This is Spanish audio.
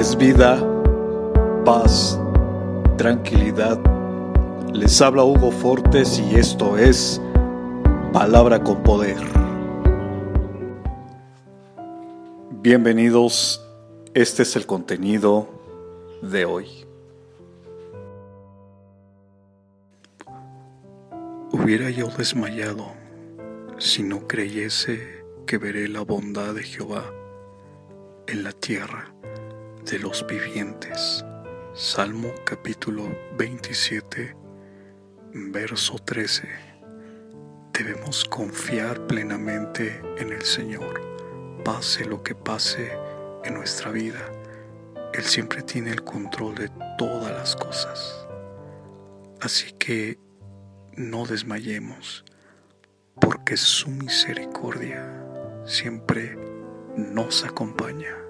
es vida, paz, tranquilidad. Les habla Hugo Fortes y esto es Palabra con Poder. Bienvenidos, este es el contenido de hoy. Hubiera yo desmayado si no creyese que veré la bondad de Jehová en la tierra de los vivientes. Salmo capítulo 27, verso 13. Debemos confiar plenamente en el Señor, pase lo que pase en nuestra vida. Él siempre tiene el control de todas las cosas. Así que no desmayemos, porque su misericordia siempre nos acompaña.